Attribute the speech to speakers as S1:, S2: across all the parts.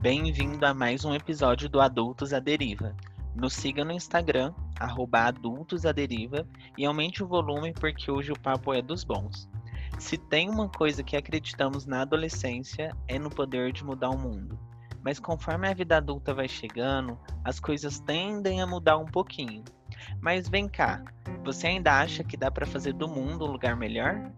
S1: Bem-vindo a mais um episódio do Adultos à Deriva. Nos siga no Instagram, arroba Adultos à Deriva, e aumente o volume porque hoje o papo é dos bons. Se tem uma coisa que acreditamos na adolescência, é no poder de mudar o mundo. Mas conforme a vida adulta vai chegando, as coisas tendem a mudar um pouquinho. Mas vem cá, você ainda acha que dá para fazer do mundo um lugar melhor?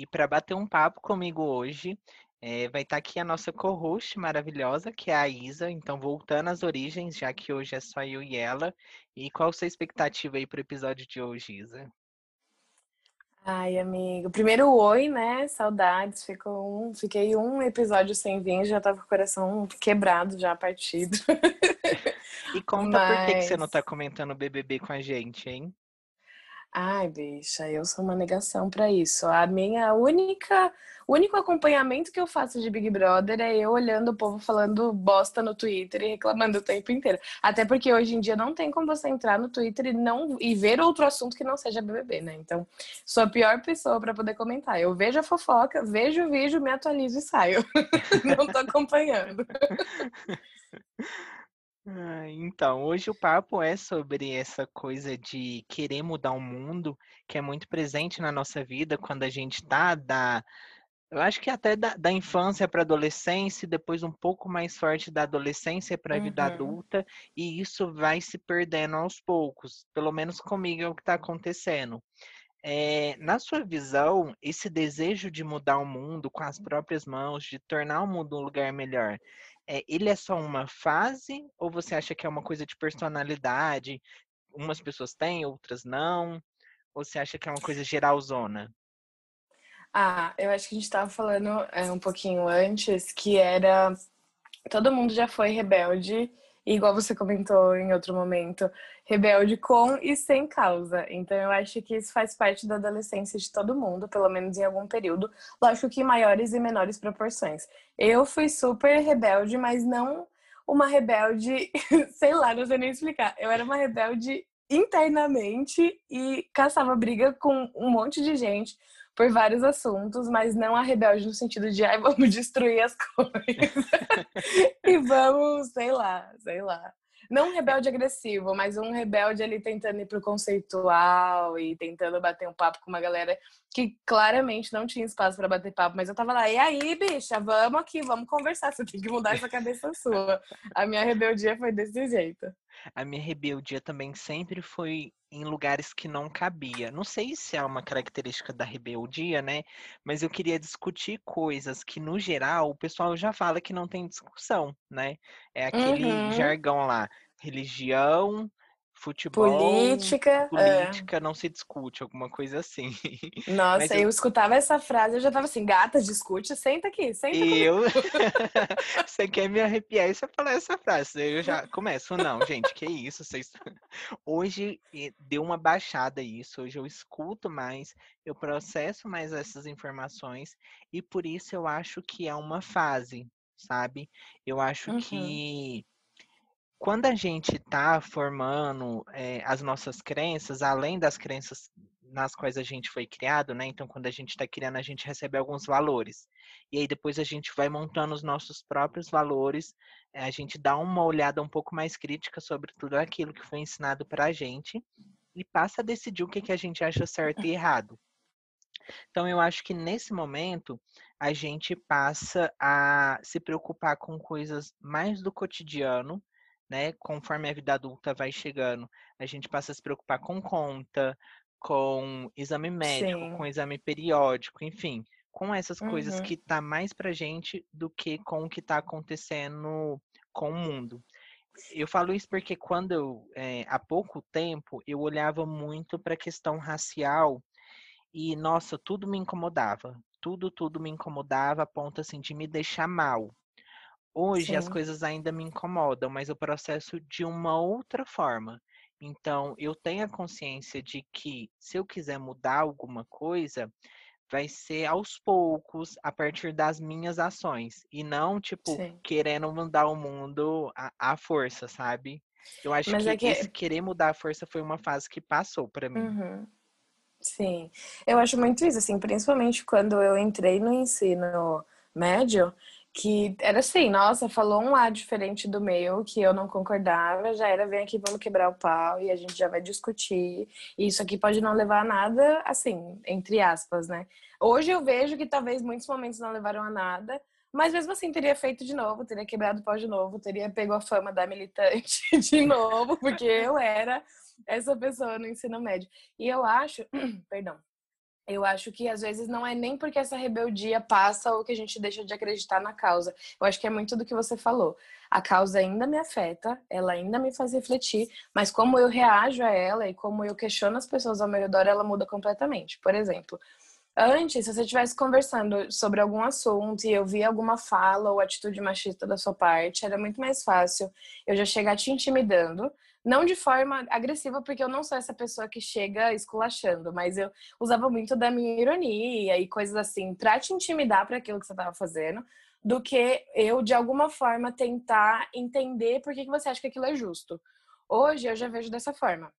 S1: E para bater um papo comigo hoje, é, vai estar tá aqui a nossa co-host maravilhosa, que é a Isa. Então, voltando às origens, já que hoje é só eu e ela. E qual a sua expectativa aí para o episódio de hoje, Isa?
S2: Ai, amigo. Primeiro, oi, né? Saudades. Ficou um, fiquei um episódio sem vir, já tava com o coração quebrado, já partido.
S1: e conta Mas... por que, que você não tá comentando o BBB com a gente, hein?
S2: Ai, bicha, eu sou uma negação para isso. A minha única, único acompanhamento que eu faço de Big Brother é eu olhando o povo falando bosta no Twitter e reclamando o tempo inteiro. Até porque hoje em dia não tem como você entrar no Twitter e não e ver outro assunto que não seja BBB, né? Então, sou a pior pessoa para poder comentar. Eu vejo a fofoca, vejo o vídeo, me atualizo e saio. não tô acompanhando.
S1: Ah, então, hoje o papo é sobre essa coisa de querer mudar o mundo, que é muito presente na nossa vida quando a gente tá da. Eu acho que até da, da infância para adolescência, e depois um pouco mais forte da adolescência para a uhum. vida adulta, e isso vai se perdendo aos poucos. Pelo menos comigo é o que está acontecendo. É, na sua visão, esse desejo de mudar o mundo com as próprias mãos, de tornar o mundo um lugar melhor, é, ele é só uma fase ou você acha que é uma coisa de personalidade? Umas pessoas têm, outras não? Ou você acha que é uma coisa geralzona?
S2: Ah, eu acho que a gente estava falando é, um pouquinho antes que era todo mundo já foi rebelde igual você comentou em outro momento, rebelde com e sem causa. Então eu acho que isso faz parte da adolescência de todo mundo, pelo menos em algum período, lógico que em maiores e menores proporções. Eu fui super rebelde, mas não uma rebelde, sei lá, não sei nem explicar. Eu era uma rebelde internamente e caçava briga com um monte de gente por vários assuntos, mas não a rebelde no sentido de, ai, vamos destruir as coisas. e vamos, sei lá, sei lá. Não um rebelde agressivo, mas um rebelde ali tentando ir pro conceitual e tentando bater um papo com uma galera que claramente não tinha espaço para bater papo, mas eu tava lá, e aí, bicha, vamos aqui, vamos conversar, você tem que mudar essa cabeça sua. A minha rebeldia foi desse jeito.
S1: A minha rebeldia também sempre foi em lugares que não cabia. Não sei se é uma característica da rebeldia, né? Mas eu queria discutir coisas que, no geral, o pessoal já fala que não tem discussão, né? É aquele uhum. jargão lá, religião, futebol,
S2: política,
S1: política é. não se discute, alguma coisa assim.
S2: Nossa, eu... eu... escutava essa frase, eu já tava assim, gata, discute, senta aqui, senta
S1: E eu, você quer me arrepiar e você falar essa frase, eu já começo, não, gente, que isso, vocês... Hoje deu uma baixada isso, hoje eu escuto mais, eu processo mais essas informações e por isso eu acho que é uma fase, sabe? Eu acho uhum. que quando a gente está formando é, as nossas crenças, além das crenças nas quais a gente foi criado, né? Então, quando a gente está criando, a gente recebe alguns valores. E aí depois a gente vai montando os nossos próprios valores, eh, a gente dá uma olhada um pouco mais crítica sobre tudo aquilo que foi ensinado para a gente e passa a decidir o que, que a gente acha certo e errado. Então, eu acho que nesse momento a gente passa a se preocupar com coisas mais do cotidiano né? Conforme a vida adulta vai chegando, a gente passa a se preocupar com conta, com exame médico, Sim. com exame periódico, enfim, com essas uhum. coisas que tá mais pra gente do que com o que tá acontecendo com o mundo. Eu falo isso porque quando eu, é, há pouco tempo, eu olhava muito para a questão racial e, nossa, tudo me incomodava. Tudo, tudo me incomodava a ponto, assim, de me deixar mal. Hoje Sim. as coisas ainda me incomodam, mas o processo de uma outra forma. Então, eu tenho a consciência de que se eu quiser mudar alguma coisa, vai ser aos poucos, a partir das minhas ações. E não, tipo, Sim. querendo mudar o mundo à, à força, sabe? Eu acho que, é que, esse querer mudar a força foi uma fase que passou para mim.
S2: Uhum. Sim, eu acho muito isso, assim, principalmente quando eu entrei no ensino médio, que era assim, nossa, falou um lado diferente do meu, que eu não concordava, já era, vem aqui, vamos quebrar o pau, e a gente já vai discutir, e isso aqui pode não levar a nada, assim, entre aspas, né? Hoje eu vejo que talvez muitos momentos não levaram a nada, mas mesmo assim teria feito de novo, teria quebrado o pau de novo, teria pego a fama da militante de novo, porque eu era essa pessoa no ensino médio. E eu acho, perdão, eu acho que às vezes não é nem porque essa rebeldia passa ou que a gente deixa de acreditar na causa. Eu acho que é muito do que você falou. A causa ainda me afeta, ela ainda me faz refletir, mas como eu reajo a ela e como eu questiono as pessoas ao meu redor, ela muda completamente. Por exemplo, antes, se você estivesse conversando sobre algum assunto e eu vi alguma fala ou atitude machista da sua parte, era muito mais fácil eu já chegar te intimidando não de forma agressiva, porque eu não sou essa pessoa que chega esculachando, mas eu usava muito da minha ironia e coisas assim, pra te intimidar para aquilo que você tava fazendo, do que eu, de alguma forma, tentar entender por que, que você acha que aquilo é justo. Hoje eu já vejo dessa forma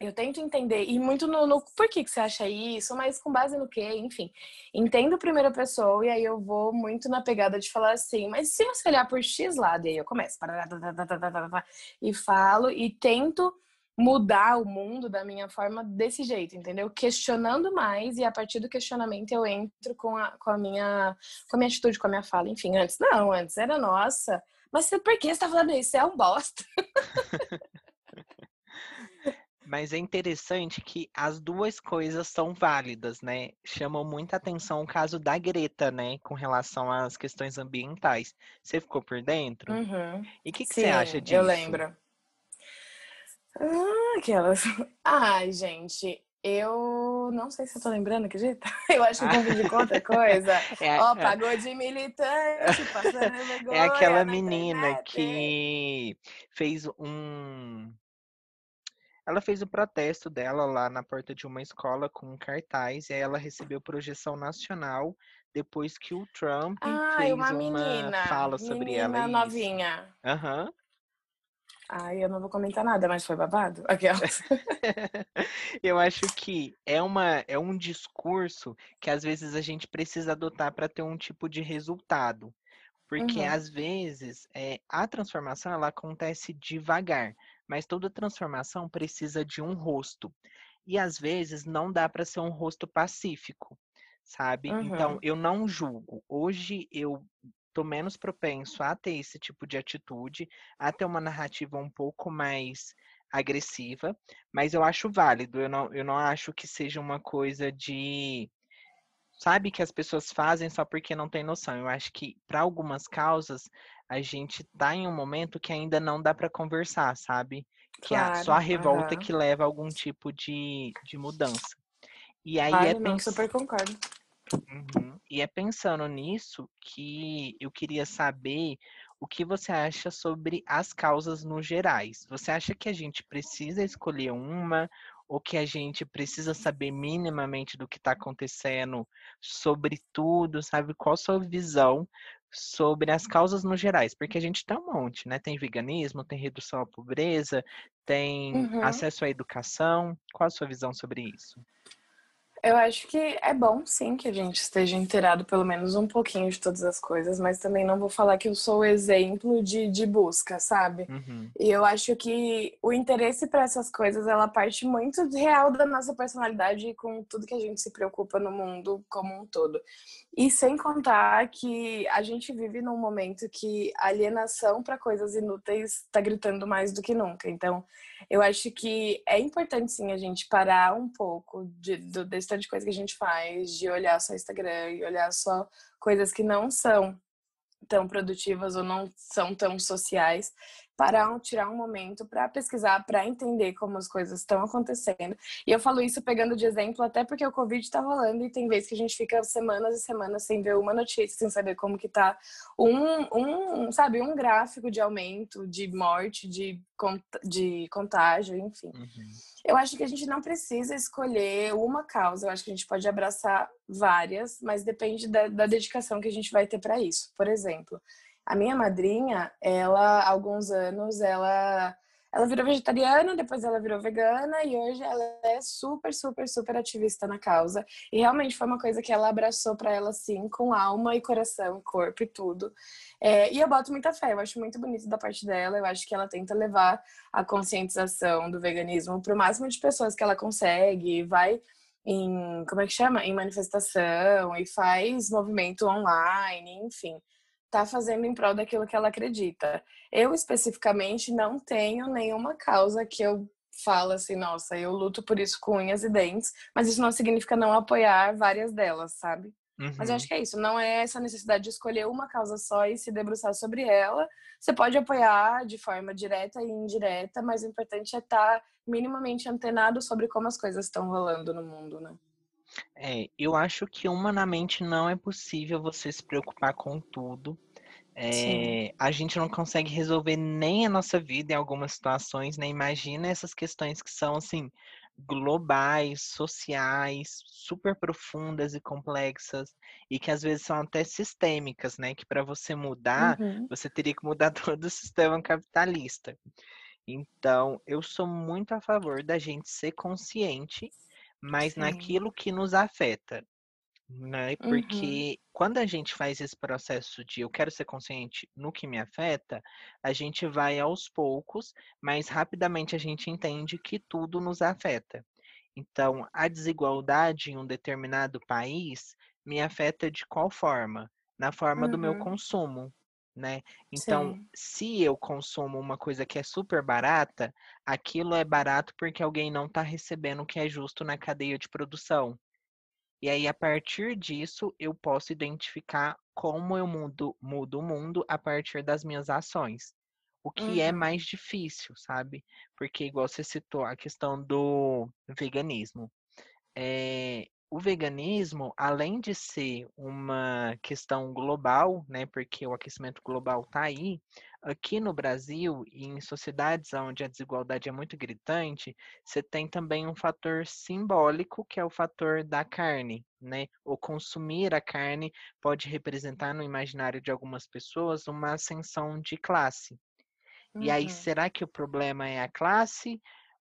S2: eu tento entender, e muito no, no por que, que você acha isso, mas com base no quê, enfim. Entendo a primeira pessoa e aí eu vou muito na pegada de falar assim, mas se você olhar por X lado, e aí eu começo e falo e tento mudar o mundo da minha forma desse jeito, entendeu? Questionando mais e a partir do questionamento eu entro com a, com a minha com a minha atitude, com a minha fala, enfim, antes não, antes era nossa, mas por que você tá falando isso? Você é um bosta.
S1: Mas é interessante que as duas coisas são válidas, né? Chamou muita atenção o caso da Greta, né? Com relação às questões ambientais. Você ficou por dentro?
S2: Uhum.
S1: E o que, que você acha disso?
S2: Eu lembro. Ah, aquelas. Ai, gente, eu não sei se eu tô lembrando, acredita? Eu acho que eu confundi com outra coisa. É, Ó, oh, pagou de militante, passando vergonha.
S1: É aquela menina internet. que fez um ela fez o protesto dela lá na porta de uma escola com um cartaz e aí ela recebeu projeção nacional depois que o Trump
S2: ah,
S1: fez
S2: uma, menina,
S1: fala sobre menina ela.
S2: novinha.
S1: Aham. Uhum.
S2: Ai, eu não vou comentar nada, mas foi babado. Aquelas.
S1: eu acho que é, uma, é um discurso que às vezes a gente precisa adotar para ter um tipo de resultado. Porque uhum. às vezes é, a transformação ela acontece devagar mas toda transformação precisa de um rosto. E às vezes não dá para ser um rosto pacífico, sabe? Então, uhum. Então eu não julgo. Hoje eu tô menos propenso a ter esse tipo de atitude, a ter uma narrativa um pouco mais agressiva, mas eu acho válido. Eu não, eu não acho que seja uma coisa de sabe que as pessoas fazem só porque não tem noção. Eu acho que para algumas causas a gente tá em um momento que ainda não dá para conversar, sabe? Que claro, é só a revolta uhum. que leva a algum tipo de, de mudança. E aí
S2: Ai,
S1: é
S2: não, pens... super concordo.
S1: Uhum. E é pensando nisso que eu queria saber o que você acha sobre as causas no gerais. Você acha que a gente precisa escolher uma ou que a gente precisa saber minimamente do que está acontecendo sobre tudo, sabe? Qual a sua visão sobre as causas no gerais? Porque a gente tem um monte, né? Tem veganismo, tem redução à pobreza, tem uhum. acesso à educação. Qual a sua visão sobre isso?
S2: Eu acho que é bom, sim, que a gente esteja inteirado pelo menos um pouquinho de todas as coisas, mas também não vou falar que eu sou o exemplo de, de busca, sabe? Uhum. E eu acho que o interesse para essas coisas, ela parte muito real da nossa personalidade e com tudo que a gente se preocupa no mundo como um todo. E sem contar que a gente vive num momento que a alienação para coisas inúteis está gritando mais do que nunca. Então, eu acho que é importante sim a gente parar um pouco de, do, desse tanto de coisa que a gente faz, de olhar só Instagram e olhar só coisas que não são tão produtivas ou não são tão sociais parar, tirar um momento para pesquisar, para entender como as coisas estão acontecendo. E eu falo isso pegando de exemplo até porque o Covid está rolando e tem vezes que a gente fica semanas e semanas sem ver uma notícia, sem saber como que tá um, um sabe, um gráfico de aumento, de morte, de, de contágio, enfim. Uhum. Eu acho que a gente não precisa escolher uma causa, eu acho que a gente pode abraçar várias, mas depende da, da dedicação que a gente vai ter para isso. Por exemplo, a minha madrinha, ela, há alguns anos, ela ela virou vegetariana, depois ela virou vegana e hoje ela é super, super, super ativista na causa. E realmente foi uma coisa que ela abraçou para ela, assim, com alma e coração, corpo e tudo. É, e eu boto muita fé, eu acho muito bonito da parte dela. Eu acho que ela tenta levar a conscientização do veganismo para o máximo de pessoas que ela consegue, vai em, como é que chama? Em manifestação e faz movimento online, enfim tá fazendo em prol daquilo que ela acredita. Eu especificamente não tenho nenhuma causa que eu falo assim, nossa, eu luto por isso com unhas e dentes, mas isso não significa não apoiar várias delas, sabe? Uhum. Mas eu acho uhum. que é isso, não é essa necessidade de escolher uma causa só e se debruçar sobre ela. Você pode apoiar de forma direta e indireta, mas o importante é estar tá minimamente antenado sobre como as coisas estão rolando no mundo, né?
S1: É, eu acho que humanamente não é possível você se preocupar com tudo. É, a gente não consegue resolver nem a nossa vida em algumas situações, né? Imagina essas questões que são assim globais, sociais, super profundas e complexas e que às vezes são até sistêmicas, né? Que para você mudar, uhum. você teria que mudar todo o sistema capitalista. Então, eu sou muito a favor da gente ser consciente mas Sim. naquilo que nos afeta, né? Uhum. Porque uhum. quando a gente faz esse processo de eu quero ser consciente no que me afeta, a gente vai aos poucos, mas rapidamente a gente entende que tudo nos afeta. Então, a desigualdade em um determinado país me afeta de qual forma? Na forma uhum. do meu uhum. consumo né? Então, Sim. se eu consumo uma coisa que é super barata, aquilo é barato porque alguém não está recebendo o que é justo na cadeia de produção. E aí, a partir disso, eu posso identificar como eu mudo, mudo o mundo a partir das minhas ações. O que é uhum. é mais difícil, sabe? Porque, igual você citou, a questão do veganismo. É, o veganismo, além de ser uma questão global, né, porque o aquecimento global está aí, aqui no Brasil e em sociedades onde a desigualdade é muito gritante, você tem também um fator simbólico, que é o fator da carne, né? O consumir a carne pode representar no imaginário de algumas pessoas uma ascensão de classe. Uhum. E aí, uhum. será que o problema é a classe,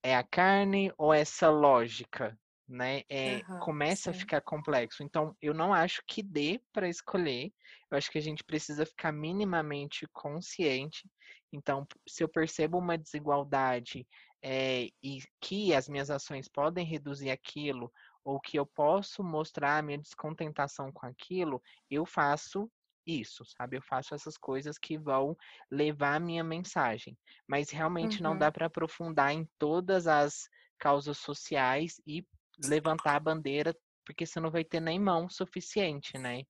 S1: é a carne ou essa lógica, né? É, uhum, começa sim. a ficar complexo. Então, eu não acho que dê para escolher. Eu acho que a gente precisa ficar minimamente consciente. Então, se eu percebo uma desigualdade é, e que as minhas ações podem reduzir aquilo, ou que eu posso mostrar a minha descontentação com aquilo, eu faço isso, sabe? Eu faço essas coisas que vão levar a minha mensagem. Mas realmente uhum. não dá para aprofundar em todas as causas sociais e levantar a bandeira, porque você não vai ter nem mão suficiente, né?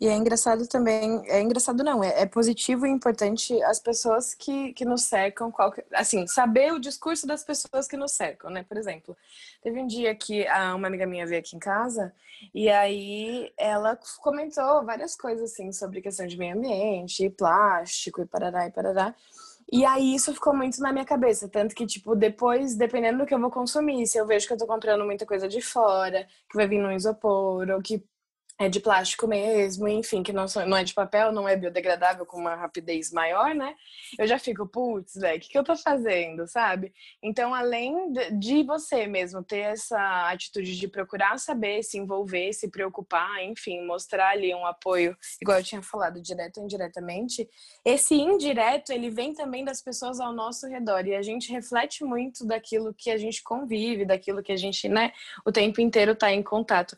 S2: E é engraçado também, é engraçado não, é, é positivo e importante as pessoas que, que nos cercam, assim, saber o discurso das pessoas que nos cercam, né? Por exemplo, teve um dia que a, uma amiga minha veio aqui em casa e aí ela comentou várias coisas, assim, sobre questão de meio ambiente, plástico e parará e parará. E aí isso ficou muito na minha cabeça, tanto que, tipo, depois, dependendo do que eu vou consumir, se eu vejo que eu tô comprando muita coisa de fora, que vai vir no isopor, ou que é de plástico mesmo, enfim, que não, não é de papel, não é biodegradável com uma rapidez maior, né? Eu já fico, putz, velho, o que, que eu tô fazendo, sabe? Então, além de você mesmo ter essa atitude de procurar saber, se envolver, se preocupar, enfim, mostrar ali um apoio, igual eu tinha falado, direto ou indiretamente, esse indireto, ele vem também das pessoas ao nosso redor e a gente reflete muito daquilo que a gente convive, daquilo que a gente, né, o tempo inteiro tá em contato.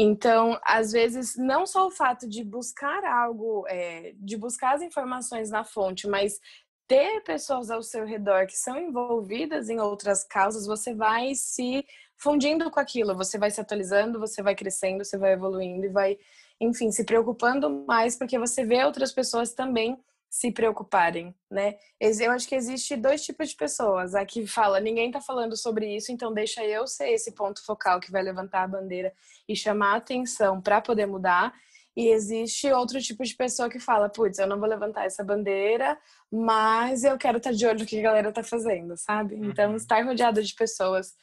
S2: Então, às vezes, não só o fato de buscar algo, é, de buscar as informações na fonte, mas ter pessoas ao seu redor que são envolvidas em outras causas, você vai se fundindo com aquilo, você vai se atualizando, você vai crescendo, você vai evoluindo e vai, enfim, se preocupando mais porque você vê outras pessoas também se preocuparem, né? Eu acho que existe dois tipos de pessoas. A que fala, ninguém tá falando sobre isso, então deixa eu ser esse ponto focal que vai levantar a bandeira e chamar a atenção para poder mudar. E existe outro tipo de pessoa que fala, putz, eu não vou levantar essa bandeira, mas eu quero estar tá de olho no que a galera tá fazendo, sabe? Então, uhum. estar rodeado de pessoas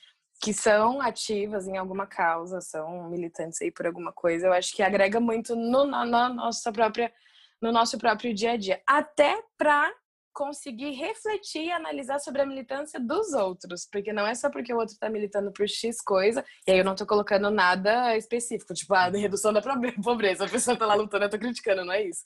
S2: que são ativas em alguma causa, são militantes aí por alguma coisa, eu acho que agrega muito no, na, na nossa própria no nosso próprio dia a dia, até para conseguir refletir e analisar sobre a militância dos outros, porque não é só porque o outro está militando por X coisa, e aí eu não estou colocando nada específico, tipo, a ah, redução da pobreza, a pessoa está lá lutando, eu tô criticando, não é isso.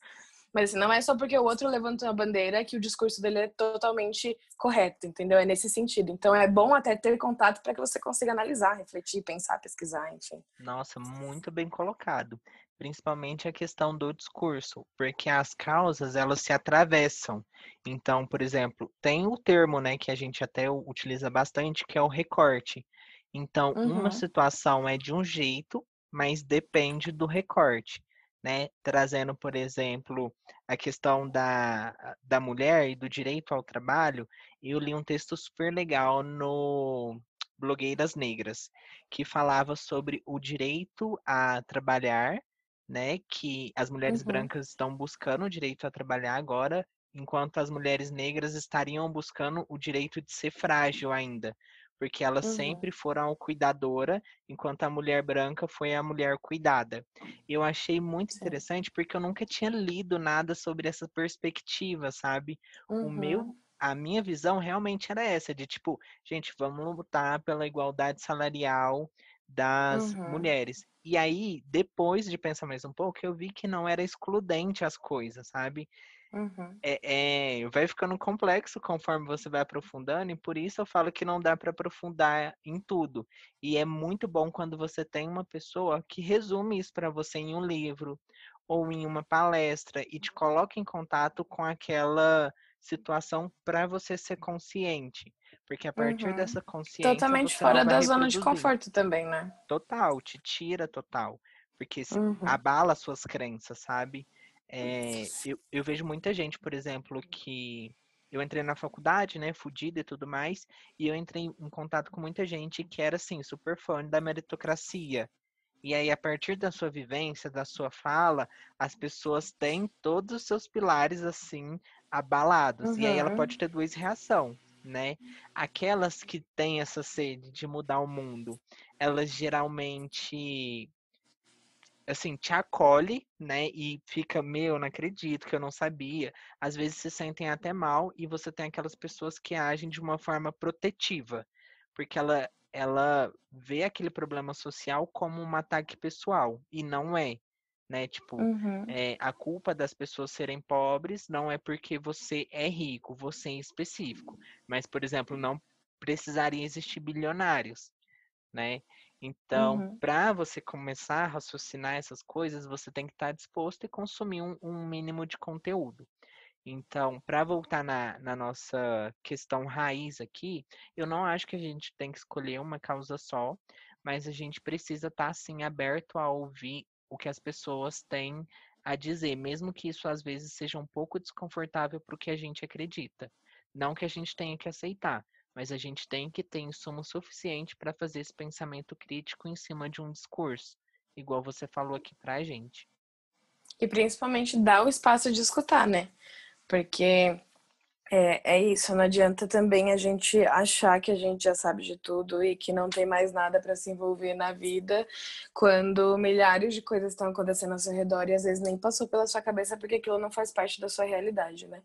S2: Mas assim, não é só porque o outro levantou a bandeira que o discurso dele é totalmente correto, entendeu? É nesse sentido. Então é bom até ter contato para que você consiga analisar, refletir, pensar, pesquisar, enfim.
S1: Nossa, muito bem colocado. Principalmente a questão do discurso, porque as causas elas se atravessam. Então, por exemplo, tem o termo, né, que a gente até utiliza bastante, que é o recorte. Então, uhum. uma situação é de um jeito, mas depende do recorte né, trazendo, por exemplo, a questão da, da mulher e do direito ao trabalho, eu li um texto super legal no Blogueiras Negras, que falava sobre o direito a trabalhar, né, que as mulheres uhum. brancas estão buscando o direito a trabalhar agora, enquanto as mulheres negras estariam buscando o direito de ser frágil ainda, porque elas uhum. sempre foram cuidadora, enquanto a mulher branca foi a mulher cuidada. Eu achei muito Sim. interessante porque eu nunca tinha lido nada sobre essa perspectiva, sabe? Uhum. O meu uhum. a minha visão realmente era essa, de tipo, gente, vamos lutar pela igualdade salarial das uhum. mulheres. E aí, depois de pensar mais um pouco, eu vi que não era excludente as coisas, sabe? Uhum. É, é, vai ficando complexo conforme você vai aprofundando, e por isso eu falo que não dá para aprofundar em tudo. E é muito bom quando você tem uma pessoa que resume isso para você em um livro ou em uma palestra e te coloca em contato com aquela situação para você ser consciente. Porque a partir uhum. dessa consciência.
S2: Totalmente fora da zona de conforto também, né?
S1: Total, te tira total. Porque uhum. abala suas crenças, sabe? É, eu, eu vejo muita gente, por exemplo, que eu entrei na faculdade, né, fudida e tudo mais, e eu entrei em contato com muita gente que era, assim, super fã da meritocracia. E aí, a partir da sua vivência, da sua fala, as pessoas têm todos os seus pilares, assim, abalados. Uhum. E aí ela pode ter duas reações, né? Aquelas que têm essa sede de mudar o mundo, elas geralmente assim, te acolhe, né? E fica, meu, não acredito que eu não sabia. Às vezes se sentem até mal e você tem aquelas pessoas que agem de uma forma protetiva, porque ela ela vê aquele problema social como um ataque pessoal e não é, né? Tipo, uhum. é, a culpa das pessoas serem pobres não é porque você é rico, você em específico, mas por exemplo, não precisaria existir bilionários, né? Então, uhum. para você começar a raciocinar essas coisas, você tem que estar tá disposto e consumir um, um mínimo de conteúdo. Então, para voltar na, na, nossa questão raiz aqui, eu não acho que a gente tem que escolher uma causa só, mas a gente precisa estar, tá, assim, aberto a ouvir o que as pessoas têm a dizer, mesmo que isso às vezes seja um pouco desconfortável para o que a gente acredita. Não que a gente tenha que aceitar, mas a gente tem que ter insumo suficiente para fazer esse pensamento crítico em cima de um discurso, igual você falou aqui para a gente.
S2: E principalmente dar o espaço de escutar, né? Porque é, é isso, não adianta também a gente achar que a gente já sabe de tudo e que não tem mais nada para se envolver na vida, quando milhares de coisas estão acontecendo ao seu redor e às vezes nem passou pela sua cabeça porque aquilo não faz parte da sua realidade, né?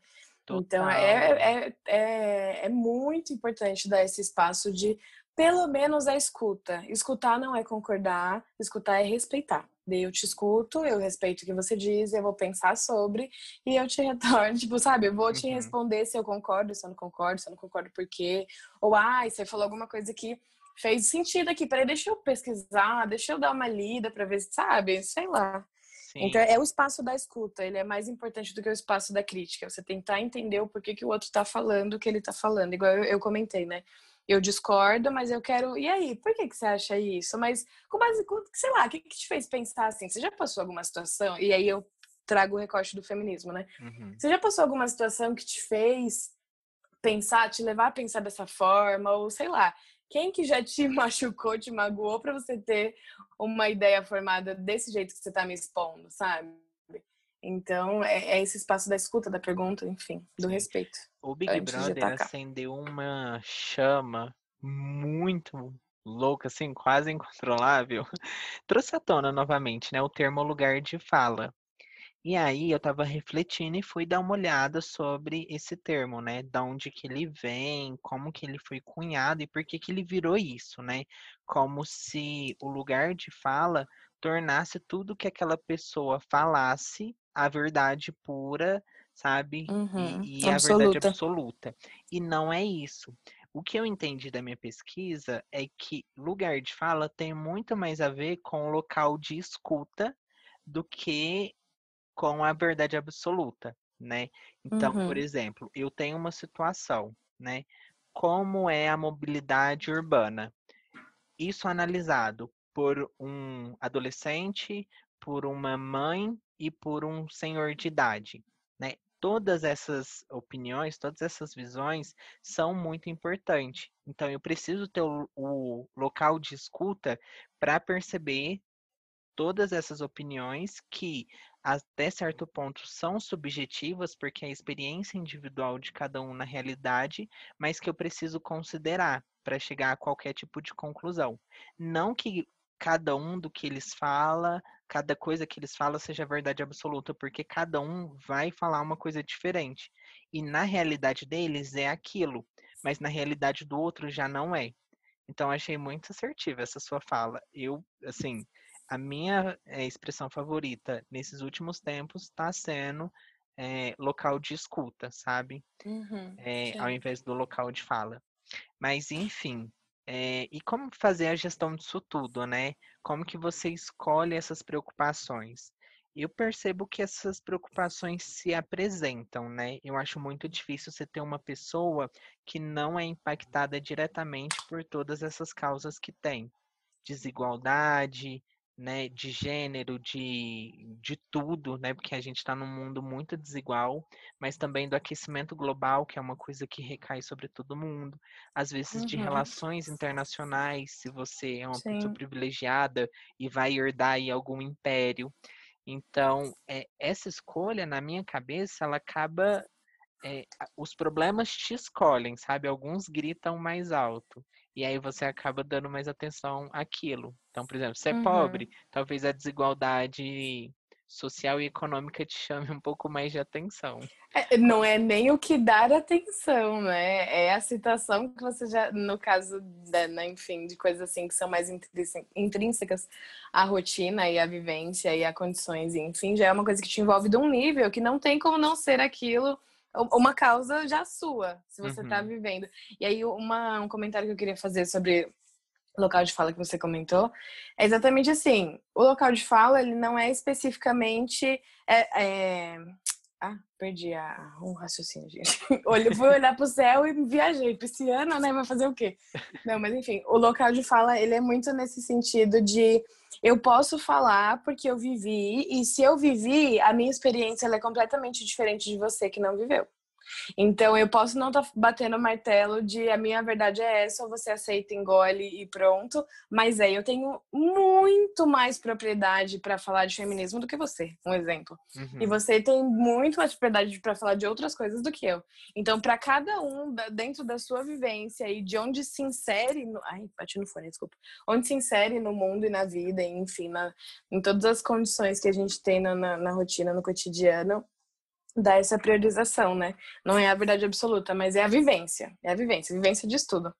S2: Total. Então é, é, é, é muito importante dar esse espaço de pelo menos a escuta. Escutar não é concordar, escutar é respeitar. Daí eu te escuto, eu respeito o que você diz, eu vou pensar sobre e eu te retorno, tipo, sabe, eu vou te uhum. responder se eu concordo, se eu não concordo, se eu não concordo por quê. Ou, ai, ah, você falou alguma coisa que fez sentido aqui, peraí, deixa eu pesquisar, deixa eu dar uma lida pra ver, sabe, sei lá. Sim. Então é o espaço da escuta, ele é mais importante do que o espaço da crítica. Você tentar entender o porquê que o outro está falando o que ele está falando. Igual eu, eu, comentei, né? Eu discordo, mas eu quero. E aí, por que, que você acha isso? Mas com base, sei lá, o que, que te fez pensar assim? Você já passou alguma situação? E aí eu trago o recorte do feminismo, né? Uhum. Você já passou alguma situação que te fez pensar, te levar a pensar dessa forma, ou sei lá, quem que já te machucou, te magoou para você ter uma ideia formada desse jeito que você está me expondo, sabe? Então, é, é, esse espaço da escuta, da pergunta, enfim, do respeito.
S1: O Big Brother acendeu uma chama muito louca, assim, quase incontrolável. Trouxe à tona novamente, né, o termo lugar de fala. E aí eu estava refletindo e fui dar uma olhada sobre esse termo, né? Da onde que ele vem, como que ele foi cunhado e por que que ele virou isso, né? Como se o lugar de fala tornasse tudo que aquela pessoa falasse a verdade pura, sabe?
S2: Uhum.
S1: E, e a verdade absoluta. E não é isso. O que eu entendi da minha pesquisa é que lugar de fala tem muito mais a ver com o local de escuta do que com a verdade absoluta, né? Então, uhum. por exemplo, eu tenho uma situação, né? Como é a mobilidade urbana? Isso analisado por um adolescente, por uma mãe e por um senhor de idade, né? Todas essas opiniões, todas essas visões são muito importantes. Então, eu preciso ter o, o local de escuta para perceber todas essas opiniões que até certo ponto são subjetivas, porque é a experiência individual de cada um na realidade, mas que eu preciso considerar para chegar a qualquer tipo de conclusão. Não que cada um do que eles fala, cada coisa que eles falam seja verdade absoluta, porque cada um vai falar uma coisa diferente. E na realidade deles é aquilo, mas na realidade do outro já não é. Então achei muito assertiva essa sua fala. Eu, assim, a minha é, expressão favorita nesses últimos tempos está sendo é, local de escuta, sabe?
S2: Uhum,
S1: é, ao invés do local de fala. Mas, enfim, e como fazer a gestão disso tudo, né? Como que você escolhe essas preocupações? Eu percebo que essas preocupações se apresentam, né? Eu acho muito difícil você ter uma pessoa que não é impactada diretamente por todas essas causas que tem. Desigualdade, né, de gênero, de, de tudo, né, porque a gente está num mundo muito desigual, mas também do aquecimento global, que é uma coisa que recai sobre todo mundo, às vezes uhum. de relações internacionais, se você é uma Sim. pessoa privilegiada e vai herdar aí algum império. Então, é, essa escolha, na minha cabeça, ela acaba. É, os problemas te escolhem, sabe? Alguns gritam mais alto e aí você acaba dando mais atenção àquilo. Então, por exemplo, se é uhum. pobre, talvez a desigualdade social e econômica te chame um pouco mais de atenção.
S2: É, não é nem o que dar atenção, né? É a situação que você já, no caso, da, né, enfim, de coisas assim que são mais intrínsecas à rotina e à vivência e a condições, enfim, já é uma coisa que te envolve de um nível que não tem como não ser aquilo uma causa já sua, se você está uhum. vivendo. E aí, uma, um comentário que eu queria fazer sobre o local de fala que você comentou é exatamente assim: o local de fala ele não é especificamente. É, é... Ah, perdi a, um raciocínio, gente. Olho, fui olhar para o céu e viajei. Pisciana, né? Vai fazer o quê? Não, mas enfim, o local de fala ele é muito nesse sentido de eu posso falar porque eu vivi, e se eu vivi, a minha experiência é completamente diferente de você que não viveu. Então eu posso não estar tá batendo martelo de a minha verdade é essa, ou você aceita, engole e pronto, mas aí é, eu tenho muito mais propriedade para falar de feminismo do que você, um exemplo. Uhum. E você tem muito mais propriedade para falar de outras coisas do que eu. Então, para cada um, dentro da sua vivência e de onde se insere, no... ai, bati no fone, desculpa, onde se insere no mundo e na vida, enfim, na... em todas as condições que a gente tem na, na, na rotina, no cotidiano, dar essa priorização, né? Não é a verdade absoluta, mas é a vivência. É a vivência, a vivência de estudo.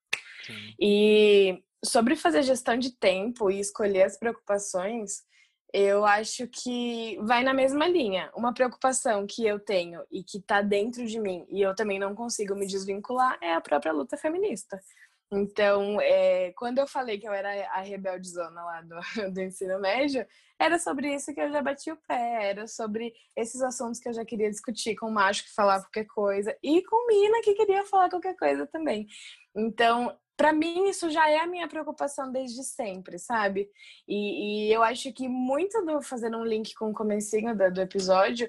S2: Sim. E sobre fazer gestão de tempo e escolher as preocupações, eu acho que vai na mesma linha. Uma preocupação que eu tenho e que está dentro de mim e eu também não consigo me desvincular é a própria luta feminista. Então, é, quando eu falei que eu era a rebeldezona lá do, do ensino médio, era sobre isso que eu já bati o pé, era sobre esses assuntos que eu já queria discutir com o macho que falava qualquer coisa e com mina que queria falar qualquer coisa também. Então, para mim isso já é a minha preocupação desde sempre, sabe? E, e, eu acho que muito do fazendo um link com o comecinho do, do episódio,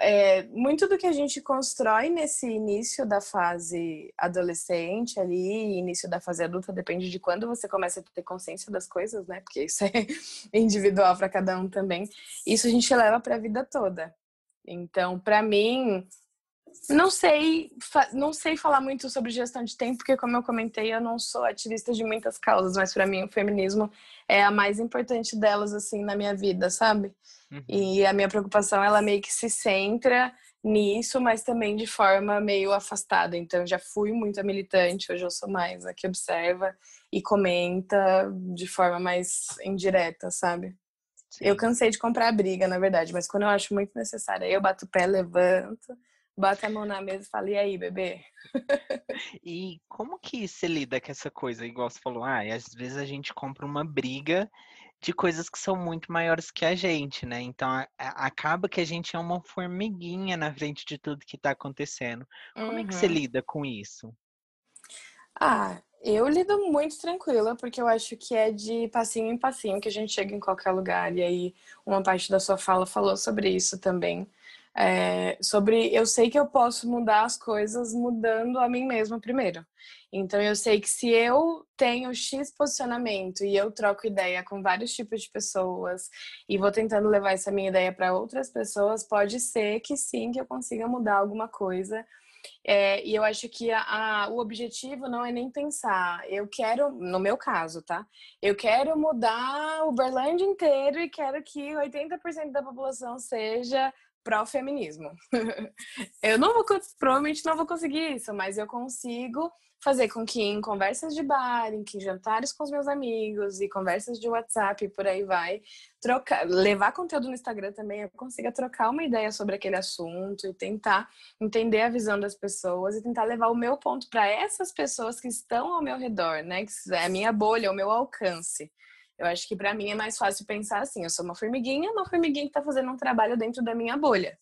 S2: é, muito do que a gente constrói nesse início da fase adolescente ali, início da fase adulta, depende de quando você começa a ter consciência das coisas, né? Porque isso é individual para cada um também. Isso a gente leva para a vida toda. Então, para mim, Não sei, não sei falar muito sobre gestão de tempo, porque como eu comentei, eu não sou ativista de muitas causas, mas para mim o feminismo é a mais importante delas assim na minha vida, sabe? Uhum. E a minha preocupação ela meio que se centra nisso, mas também de forma meio afastada. Então eu já fui muito militante, hoje eu sou mais a que observa e comenta de forma mais indireta, sabe? Sim. Eu cansei de comprar briga, na verdade, mas quando eu acho muito necessário, aí eu bato o pé, levanto bota a mão na mesa e fala, e aí, bebê?
S1: e como que você lida com essa coisa? Igual você falou, ah, às vezes a gente compra uma briga de coisas que são muito maiores que a gente, né? Então a, a, acaba que a gente é uma formiguinha na frente de tudo que tá acontecendo. Como uhum. é que você uhum. lida com isso?
S2: Ah, eu lido muito tranquila, porque eu acho que é de passinho em passinho que a gente chega em qualquer lugar. E aí, uma parte da sua fala falou sobre isso também. É, sobre eu sei que eu posso mudar as coisas mudando a mim mesma primeiro. Então eu sei que se eu tenho X posicionamento e eu troco ideia com vários tipos de pessoas e vou tentando levar essa minha ideia para outras pessoas, pode ser que sim, que eu consiga mudar alguma coisa. É, e eu acho que a, a, o objetivo não é nem pensar, eu quero, no meu caso, tá? Eu quero mudar o Berlândia inteiro e quero que 80% da população seja pró-feminismo. eu não vou, provavelmente não vou conseguir isso, mas eu consigo fazer com que em conversas de bar, em que jantares com os meus amigos e conversas de WhatsApp e por aí vai, trocar, levar conteúdo no Instagram também, eu consiga trocar uma ideia sobre aquele assunto e tentar entender a visão das pessoas e tentar levar o meu ponto para essas pessoas que estão ao meu redor, né? Que é a minha bolha, o meu alcance. Eu acho que para mim é mais fácil pensar assim: eu sou uma formiguinha, uma formiguinha que está fazendo um trabalho dentro da minha bolha.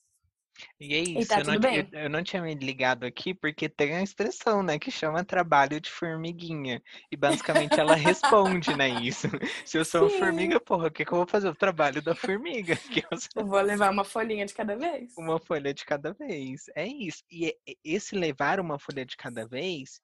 S1: E é isso, e tá eu, não, eu, eu, não tinha me ligado aqui porque tem a expressão, né, que chama trabalho de formiguinha. E basicamente ela responde, né, isso. Se eu sou Sim. uma formiga, porra, o que, que eu vou fazer? O trabalho da formiga.
S2: Eu, eu vou levar uma folhinha de cada vez.
S1: Uma folha de cada vez. É isso. E esse levar uma folha de cada vez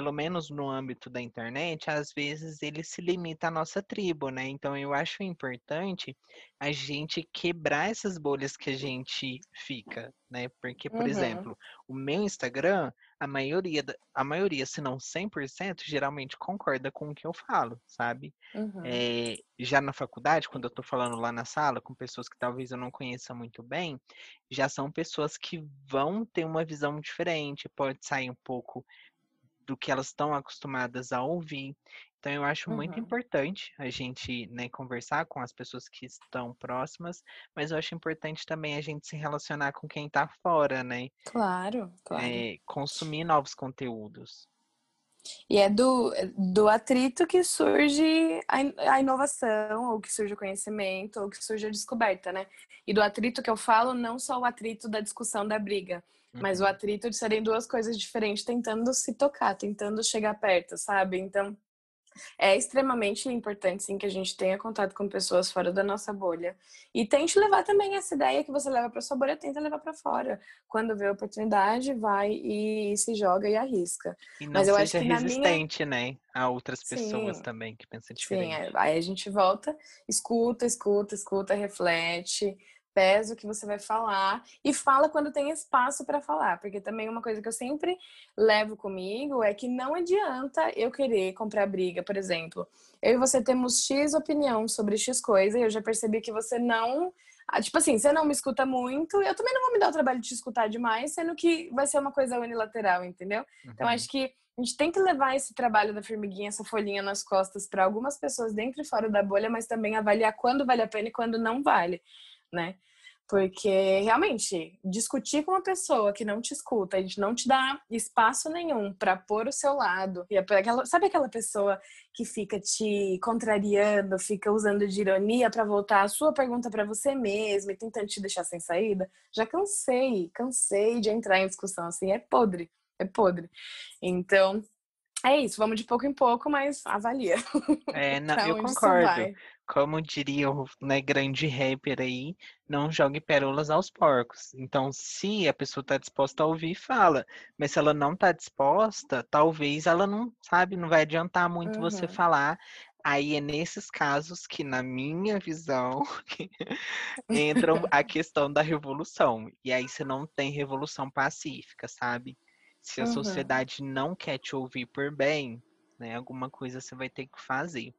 S1: pelo menos no âmbito da internet, às vezes ele se limita à nossa tribo, né? Então eu acho importante a gente quebrar essas bolhas que a gente fica, né? Porque, por uhum. exemplo, o meu Instagram, a maioria, a maioria, se não 100%, geralmente concorda com o que eu falo, sabe? Uhum. É, já na faculdade, quando eu tô falando lá na sala com pessoas que talvez eu não conheça muito bem, já são pessoas que vão ter uma visão diferente, pode sair um pouco do que elas estão acostumadas a ouvir. Então eu acho uhum. muito importante a gente né, conversar com as pessoas que estão próximas, mas eu acho importante também a gente se relacionar com quem está fora, né?
S2: Claro, claro. É,
S1: consumir novos conteúdos.
S2: E é do, do atrito que surge a, a inovação, ou que surge o conhecimento, ou que surge a descoberta, né? E do atrito que eu falo, não só o atrito da discussão da briga, mas o uhum. atrito de serem duas coisas diferentes, tentando se tocar, tentando chegar perto, sabe? Então, é extremamente importante, sim, que a gente tenha contato com pessoas fora da nossa bolha. E tente levar também essa ideia que você leva para sua bolha, tenta levar para fora. Quando vê a oportunidade, vai e se joga e arrisca.
S1: E não Mas eu seja acho que resistente, minha... né? A outras pessoas sim, também que pensam diferente.
S2: Sim, aí a gente volta, escuta, escuta, escuta, reflete pesa o que você vai falar e fala quando tem espaço para falar, porque também uma coisa que eu sempre levo comigo é que não adianta eu querer comprar briga, por exemplo. Eu e você temos X opinião sobre X coisa e eu já percebi que você não ah, Tipo assim, você não me escuta muito, eu também não vou me dar o trabalho de te escutar demais, sendo que vai ser uma coisa unilateral, entendeu? Então, uhum. Então, acho que a gente tem que levar esse trabalho da formiguinha, essa folhinha nas costas para algumas pessoas dentro e fora da bolha, mas também avaliar quando vale a pena e quando não vale né? Porque realmente discutir com uma pessoa que não te escuta, a gente não te dá espaço nenhum para pôr o seu lado. E é aquela, sabe aquela pessoa que fica te contrariando, fica usando de ironia para voltar a sua pergunta para você mesmo e tentando te deixar sem saída? Já cansei, cansei de entrar em discussão assim, é podre, é podre. Então, é isso, vamos de pouco em pouco, mas avalia.
S1: É, não, eu concordo como diria o né, grande rapper aí, não jogue pérolas aos porcos. Então, se a pessoa está disposta a ouvir, fala. Mas se ela não está disposta, talvez ela não, sabe, não vai adiantar muito uhum. você falar. Aí é nesses casos que, na minha visão, entra a questão da revolução. E aí você não tem revolução pacífica, sabe? Se a
S2: Uhum.
S1: sociedade não quer te ouvir por bem, né, alguma coisa você vai ter que fazer.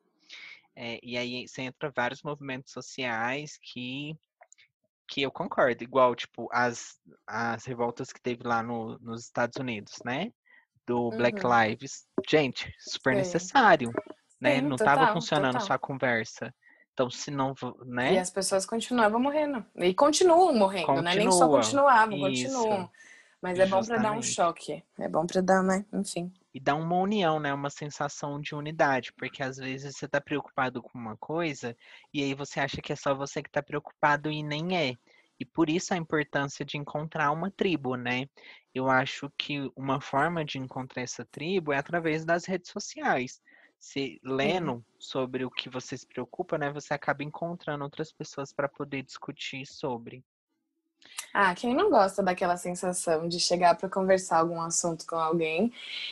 S1: É, e aí você entra vários movimentos sociais que, que eu concordo, igual, tipo, as, as revoltas que teve lá no, nos Estados Unidos, né? Do Black
S2: Uhum.
S1: Lives. Gente, super
S2: Sim.
S1: necessário, né?
S2: Sim,
S1: não tava
S2: total,
S1: funcionando
S2: total.
S1: só a conversa. Então, se não, vo-
S2: E
S1: né?
S2: as pessoas continuavam morrendo. E continuam morrendo, né? Nem só
S1: Continua.
S2: continuavam,
S1: Isso.
S2: continuam. Mas é bom pra dar um
S1: Justamente.
S2: choque. É bom pra dar, né? Enfim.
S1: E dá uma união, né? Uma sensação de unidade, porque às vezes você tá preocupado com uma coisa e aí você acha que é só você que tá preocupado e nem é. E por isso a importância de encontrar uma tribo, né? Eu acho que uma forma de encontrar essa tribo é através das redes sociais. Se lendo sobre o que você se preocupa, né, você acaba encontrando outras pessoas para poder discutir sobre.
S2: Ah, quem não gosta daquela sensação de chegar para conversar algum assunto com alguém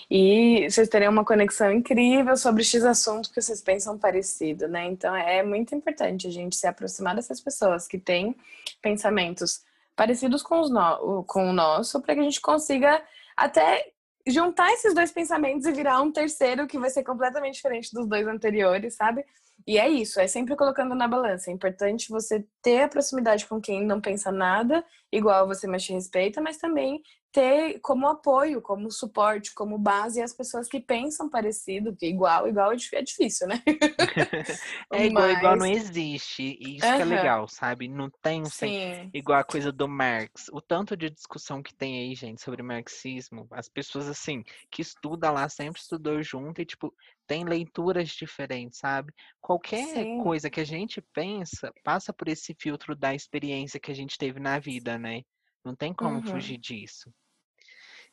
S2: e vocês terem uma conexão incrível sobre X assunto que vocês pensam parecido, né? Então é muito importante a gente se aproximar dessas pessoas que têm pensamentos parecidos com, os no... com o nosso para que a gente consiga até juntar esses dois pensamentos e virar um terceiro que vai ser completamente diferente dos dois anteriores, sabe? E é isso, é sempre colocando na balança. É importante você ter a proximidade com quem não pensa nada igual você, mas te respeita, mas também ter como apoio, como suporte, como base as pessoas que pensam parecido, que igual, igual é é difícil, né?
S1: É igual, igual não
S2: Mas-
S1: existe. E isso que é legal, sabe? Não tem um sem-
S2: Sim,
S1: Igual a coisa do Marx. O tanto de discussão que tem aí, gente, sobre marxismo, as pessoas, assim, que estudam lá, sempre estudou junto e, tipo, tem leituras diferentes, sabe? Qualquer
S2: Sim.
S1: coisa que a gente pensa, passa por esse filtro da experiência que a gente teve na vida, né? Não tem como
S2: Uhum.
S1: fugir disso.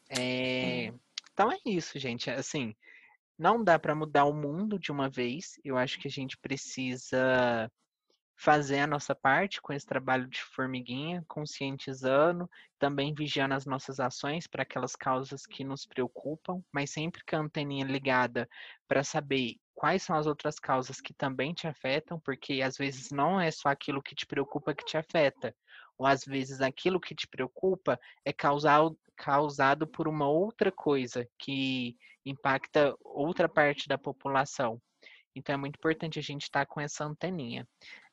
S1: É, Então é isso, gente. Assim, não dá para mudar o mundo de uma vez. Eu acho que a gente precisa fazer a nossa parte com esse trabalho de formiguinha, conscientizando, também vigiando as nossas ações para aquelas causas que nos preocupam, mas sempre com a anteninha ligada para saber quais são as outras causas que também te afetam, porque às vezes não é só aquilo que te preocupa que te afeta, ou às vezes aquilo que te preocupa é causado, causado por uma outra coisa que impacta outra parte da população. Então é muito importante a gente estar com essa anteninha.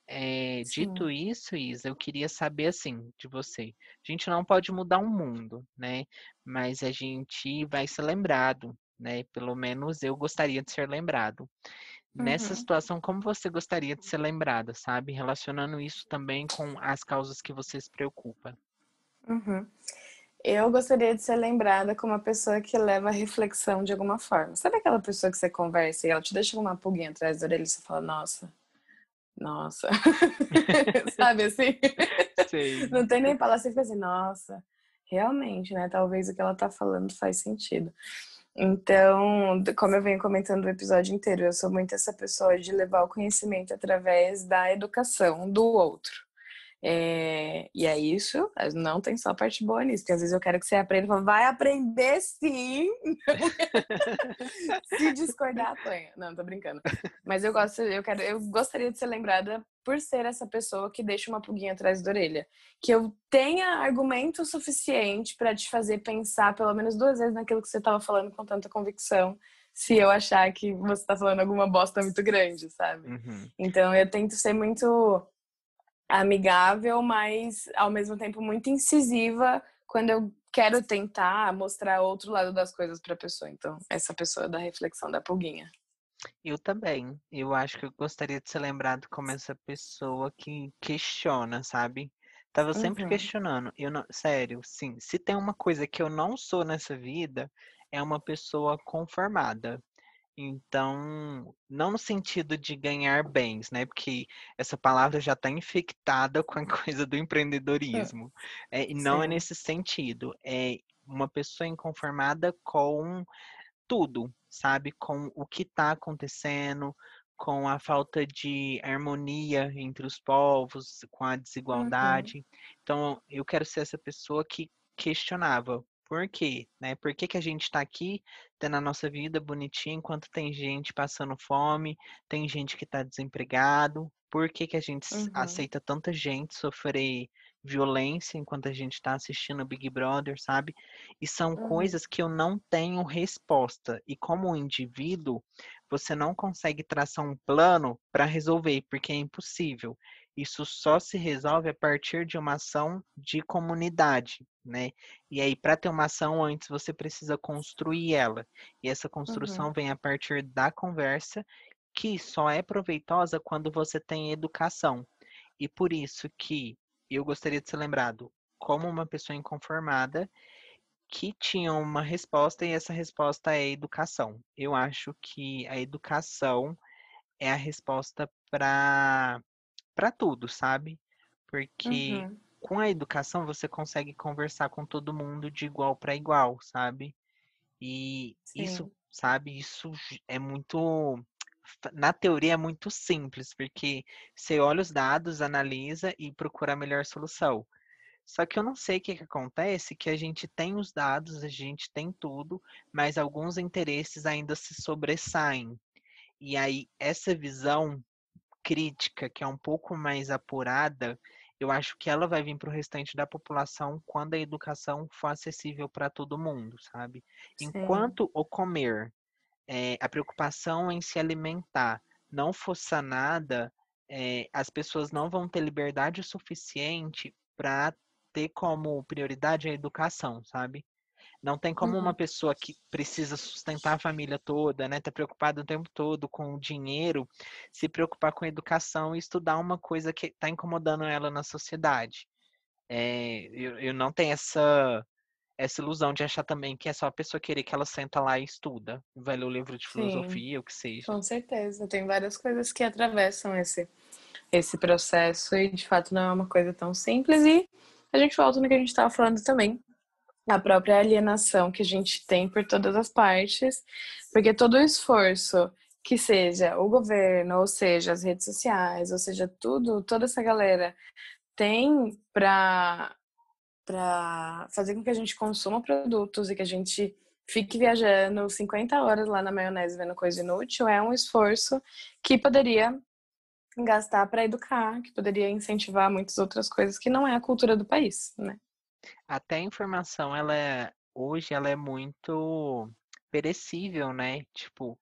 S1: É, dito isso, Isa, eu queria saber assim de você. A gente não pode mudar o mundo, né? Mas a gente vai ser lembrado, né? Pelo menos eu gostaria de ser lembrado. Nessa
S2: Uhum.
S1: situação, como você gostaria de ser lembrada, sabe? Relacionando isso também com as causas que você se preocupa.
S2: Uhum. Eu gostaria de ser lembrada como uma pessoa que leva a reflexão de alguma forma. Sabe aquela pessoa que você conversa e ela te deixa com uma pulguinha atrás da orelha e você fala, nossa, nossa. Sabe assim?
S1: Sei.
S2: Não tem nem palavra, você fica assim, nossa, realmente, né? Talvez o que ela tá falando faz sentido. Então, como eu venho comentando o episódio inteiro, eu sou muito essa pessoa de levar o conhecimento através da educação do outro. É, e é isso, não tem só parte boa nisso, porque às vezes eu quero que você aprenda e falo, vai aprender sim! Se discordar, apanha. Não, tô brincando. Mas eu gosto, eu quero, eu gostaria de ser lembrada por ser essa pessoa que deixa uma pulguinha atrás da orelha. Que eu tenha argumento suficiente para te fazer pensar pelo menos duas vezes naquilo que você estava falando com tanta convicção, se eu achar que você tá falando alguma bosta muito grande, sabe?
S1: Uhum.
S2: Então eu tento ser muito amigável, mas ao mesmo tempo muito incisiva quando eu quero tentar mostrar outro lado das coisas para a pessoa. Então, essa pessoa da reflexão da pulguinha.
S1: Eu também. Eu acho que eu gostaria de ser lembrado como essa pessoa que questiona, sabe? Tava sempre
S2: Uhum.
S1: questionando. Eu não, sério, sim. Se tem uma coisa que eu não sou nessa vida, é uma pessoa conformada. Então, não no sentido de ganhar bens, né? Porque essa palavra já está infectada com a coisa do empreendedorismo. É, e não é
S2: Sim.
S1: nesse sentido. É uma pessoa inconformada com tudo, sabe? Com o que está acontecendo, com a falta de harmonia entre os povos, com a
S2: Uhum.
S1: desigualdade. Então, eu quero ser essa pessoa que questionava Por quê? Né? Por que, que a gente está aqui tendo a nossa vida bonitinha enquanto tem gente passando fome, tem gente que está desempregado? Por que, que a gente uhum. aceita tanta gente sofrer violência enquanto a gente está assistindo Big Brother, sabe? E são uhum. coisas que eu não tenho resposta. E como indivíduo, você não consegue traçar um plano para resolver, porque é impossível. Isso só se resolve a partir de uma ação de comunidade, né? E aí, para ter uma ação antes, você precisa construir ela. E essa construção uhum. vem a partir da conversa, que só é proveitosa quando você tem educação. E por isso que eu gostaria de ser lembrado como uma pessoa inconformada que tinha uma resposta e essa resposta é educação. Eu acho que a educação é a resposta para para tudo, sabe? Porque uhum. com a educação você consegue conversar com todo mundo de igual para igual, sabe? E Sim. isso, sabe, isso é muito na teoria é muito simples, porque você olha os dados, analisa e procura a melhor solução. Só que eu não sei o que, que acontece, que a gente tem os dados, a gente tem tudo, mas alguns interesses ainda se sobressaem. E aí, essa visão crítica, que é um pouco mais apurada, eu acho que ela vai vir para o restante da população quando a educação for acessível para todo mundo, sabe? Sim. Enquanto o comer, é, a preocupação em se alimentar não for sanada, é, as pessoas não vão ter liberdade suficiente para ter como prioridade a educação, sabe? Não tem como uma uhum. pessoa que precisa sustentar a família toda, né, tá preocupada o tempo todo com o dinheiro, se preocupar com a educação e estudar uma coisa que está incomodando ela na sociedade. É, eu, eu não tenho essa essa ilusão de achar também que é só a pessoa querer que ela senta lá e estuda, vai ler o livro de filosofia, Sim, o que seja.
S2: Com certeza, tem várias coisas que atravessam esse esse processo e de fato não é uma coisa tão simples e a gente volta no que a gente estava falando também a própria alienação que a gente tem por todas as partes, porque todo o esforço que seja o governo, ou seja, as redes sociais, ou seja, tudo, toda essa galera tem para para fazer com que a gente consuma produtos e que a gente fique viajando 50 horas lá na maionese vendo coisa inútil, é um esforço que poderia gastar para educar, que poderia incentivar muitas outras coisas que não é a cultura do país, né?
S1: Até a informação, ela é, hoje ela é muito perecível, né? Tipo,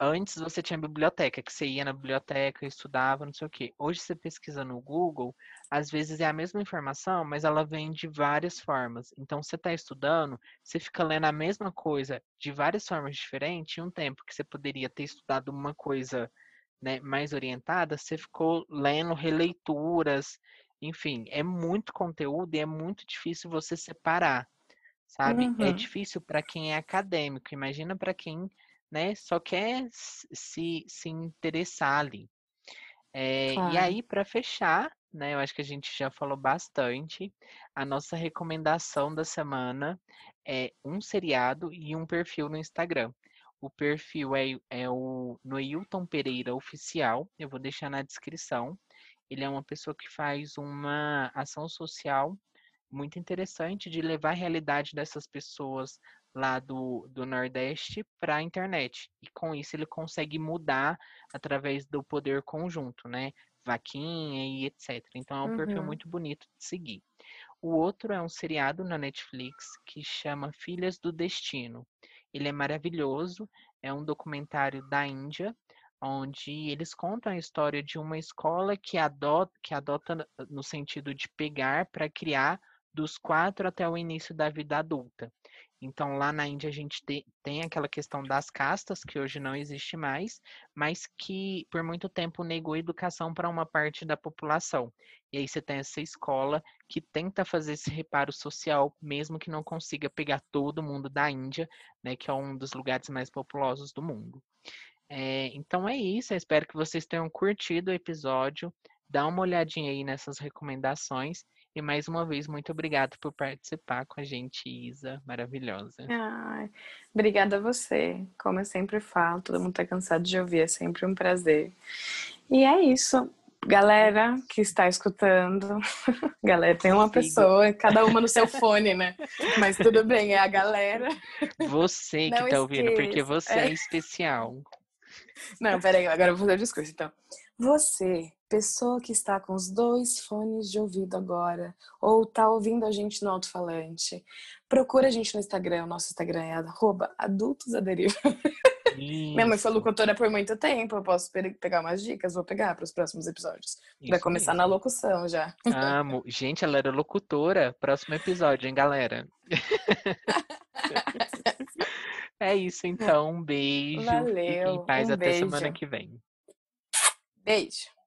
S1: antes você tinha biblioteca, que você ia na biblioteca, estudava, não sei o quê. Hoje você pesquisa no Google, às vezes é a mesma informação, mas ela vem de várias formas. Então, você está estudando, você fica lendo a mesma coisa de várias formas diferentes, e um tempo que você poderia ter estudado uma coisa né, mais orientada, você ficou lendo releituras, enfim, é muito conteúdo e é muito difícil você separar, sabe? É uhum. É difícil para quem é acadêmico, imagina para quem né, só quer se, se interessar ali. É, claro. E aí, para fechar, né, eu acho que a gente já falou bastante, a nossa recomendação da semana é um seriado e um perfil no Instagram. O perfil é, é o Noilton Pereira Oficial, eu vou deixar na descrição. Ele é uma pessoa que faz uma ação social muito interessante de levar a realidade dessas pessoas lá do, do Nordeste para a internet. E com isso ele consegue mudar através do poder conjunto, né? Vaquinha e etc. Então é um uhum. perfil muito bonito de seguir. O outro é um seriado na Netflix que chama Filhas do Destino. Ele é maravilhoso, é um documentário da Índia onde eles contam a história de uma escola que adota, que adota no sentido de pegar para criar dos quatro até o início da vida adulta. Então, lá na Índia, a gente tem aquela questão das castas, que hoje não existe mais, mas que por muito tempo negou educação para uma parte da população. E aí você tem essa escola que tenta fazer esse reparo social, mesmo que não consiga pegar todo mundo da Índia, né, que é um dos lugares mais populosos do mundo. É, então é isso, eu espero que vocês tenham curtido o episódio. Dá uma olhadinha aí nessas recomendações. E mais uma vez, muito obrigada por participar com a gente, Isa, maravilhosa.
S2: Ai, obrigada a você. Como eu sempre falo, todo mundo tá cansado de ouvir, é sempre um prazer. E é isso. Galera que está escutando, galera, tem uma pessoa, cada uma no seu fone, né? Mas tudo bem, é a galera.
S1: Você que
S2: Não
S1: tá ouvindo, porque você é especial.
S2: Não, peraí, agora eu vou fazer o discurso, então. Você, pessoa que está com os dois fones de ouvido agora, ou tá ouvindo a gente no alto-falante, procura a gente no Instagram, o nosso Instagram é arroba adultos à deriva. Minha mãe foi locutora por muito tempo, eu posso pe- pegar umas dicas, vou pegar para os próximos episódios. Vai começar na locução já.
S1: Amo. Gente, ela era locutora. Próximo episódio, hein, galera? É isso, então. Um beijo. Fiquem
S2: Valeu,
S1: em paz
S2: um
S1: até semana
S2: beijo.
S1: que vem.
S2: Beijo.